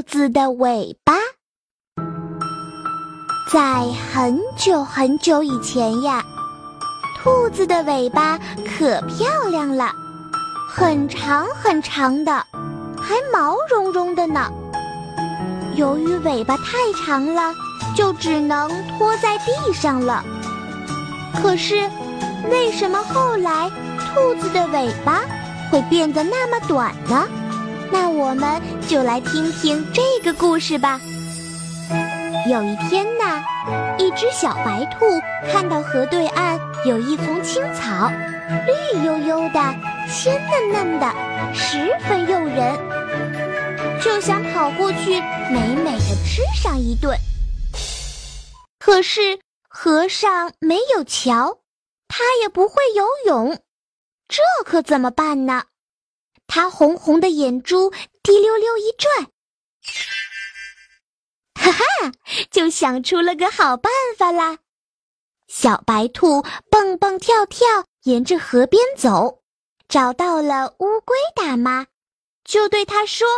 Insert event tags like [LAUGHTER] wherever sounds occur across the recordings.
兔子的尾巴。在很久很久以前呀，兔子的尾巴可漂亮了，很长很长的，还毛茸茸的呢。由于尾巴太长了，就只能拖在地上了。可是，为什么后来兔子的尾巴会变得那么短呢？那我们就来听听这个故事吧。有一天呢，一只小白兔看到河对岸有一丛青草，绿油油的，鲜嫩嫩的，十分诱人，就想跑过去美美的吃上一顿。可是河上没有桥，它也不会游泳，这可怎么办呢？他红红的眼珠滴溜溜一转，哈哈，就想出了个好办法啦！小白兔蹦蹦跳跳沿着河边走，找到了乌龟大妈，就对她说：“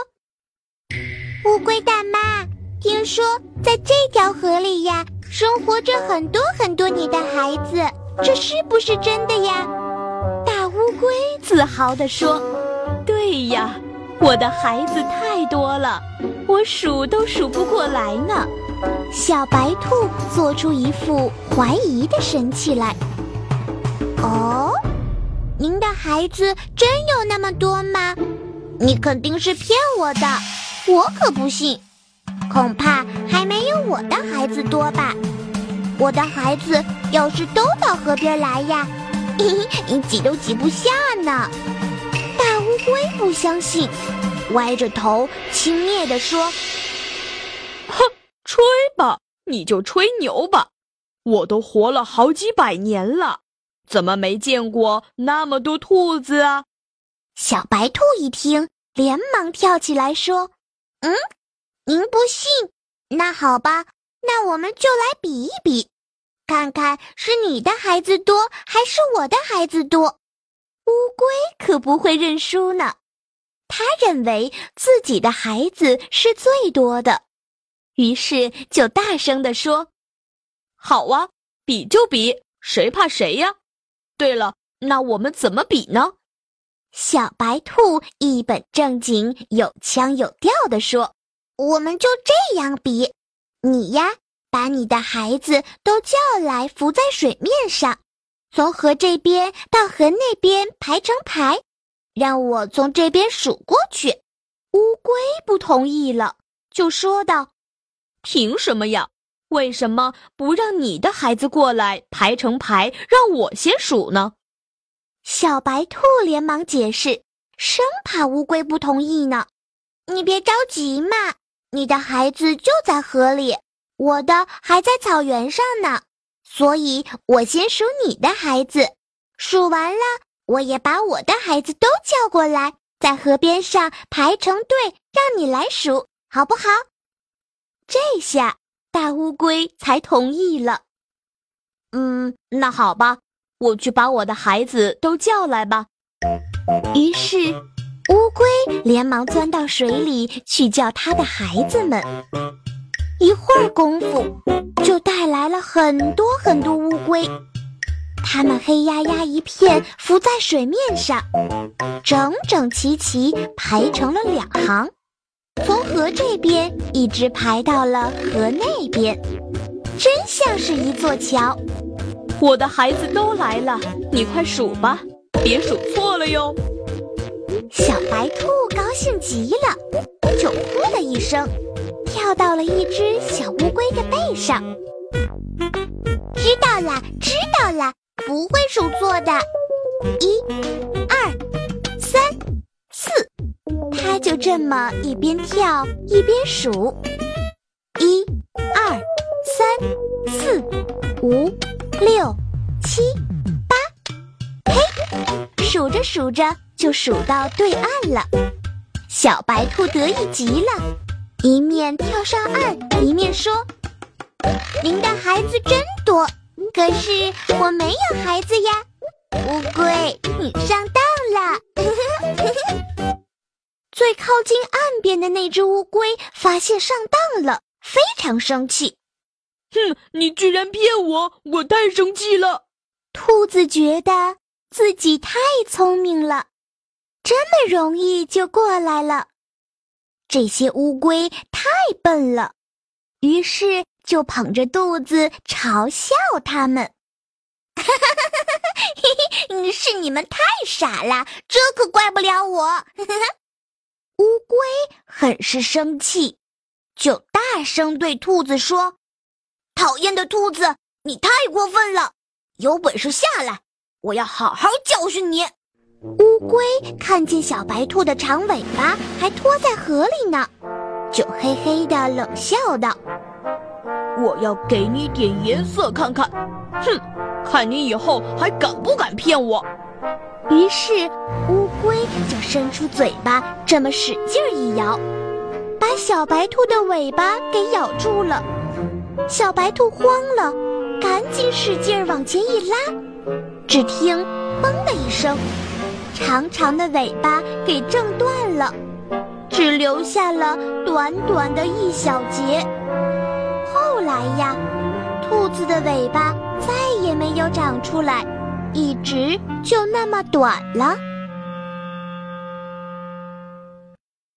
乌龟大妈，听说在这条河里呀，生活着很多很多你的孩子，这是不是真的呀？”大乌龟自豪地说。呀，我的孩子太多了，我数都数不过来呢。小白兔做出一副怀疑的神气来。哦，您的孩子真有那么多吗？你肯定是骗我的，我可不信。恐怕还没有我的孩子多吧？我的孩子要是都到河边来呀，嘿 [LAUGHS] 嘿，挤都挤不下呢。乌龟不相信，歪着头轻蔑地说：“哼，吹吧，你就吹牛吧！我都活了好几百年了，怎么没见过那么多兔子啊？”小白兔一听，连忙跳起来说：“嗯，您不信？那好吧，那我们就来比一比，看看是你的孩子多还是我的孩子多。”乌龟可不会认输呢，他认为自己的孩子是最多的，于是就大声地说：“好啊，比就比，谁怕谁呀？对了，那我们怎么比呢？”小白兔一本正经、有腔有调地说：“我们就这样比，你呀，把你的孩子都叫来，浮在水面上。”从河这边到河那边排成排，让我从这边数过去。乌龟不同意了，就说道：“凭什么呀？为什么不让你的孩子过来排成排，让我先数呢？”小白兔连忙解释，生怕乌龟不同意呢。你别着急嘛，你的孩子就在河里，我的还在草原上呢。所以我先数你的孩子，数完了，我也把我的孩子都叫过来，在河边上排成队，让你来数，好不好？这下大乌龟才同意了。嗯，那好吧，我去把我的孩子都叫来吧。于是，乌龟连忙钻到水里去叫它的孩子们。一会儿功夫，就带来了很多很多乌龟，它们黑压压一片浮在水面上，整整齐齐排成了两行，从河这边一直排到了河那边，真像是一座桥。我的孩子都来了，你快数吧，别数错了哟。小白兔高兴极了，就呼的一声。跳到了一只小乌龟的背上，知道了，知道了，不会数错的。一、二、三、四，它就这么一边跳一边数，一、二、三、四、五、六、七、八，嘿，数着数着就数到对岸了。小白兔得意极了。一面跳上岸，一面说：“您的孩子真多，可是我没有孩子呀。”乌龟，你上当了。[LAUGHS] 最靠近岸边的那只乌龟发现上当了，非常生气。哼，你居然骗我，我太生气了。兔子觉得自己太聪明了，这么容易就过来了。这些乌龟太笨了，于是就捧着肚子嘲笑他们。哈哈哈哈哈！是你们太傻了，这可怪不了我。[LAUGHS] 乌龟很是生气，就大声对兔子说：“讨厌的兔子，你太过分了！有本事下来，我要好好教训你。”乌龟看见小白兔的长尾巴还拖在河里呢，就嘿嘿的冷笑道：“我要给你点颜色看看，哼，看你以后还敢不敢骗我。”于是乌龟就伸出嘴巴，这么使劲一摇，把小白兔的尾巴给咬住了。小白兔慌了，赶紧使劲往前一拉，只听“嘣”的一声。长长的尾巴给挣断了，只留下了短短的一小节。后来呀，兔子的尾巴再也没有长出来，一直就那么短了。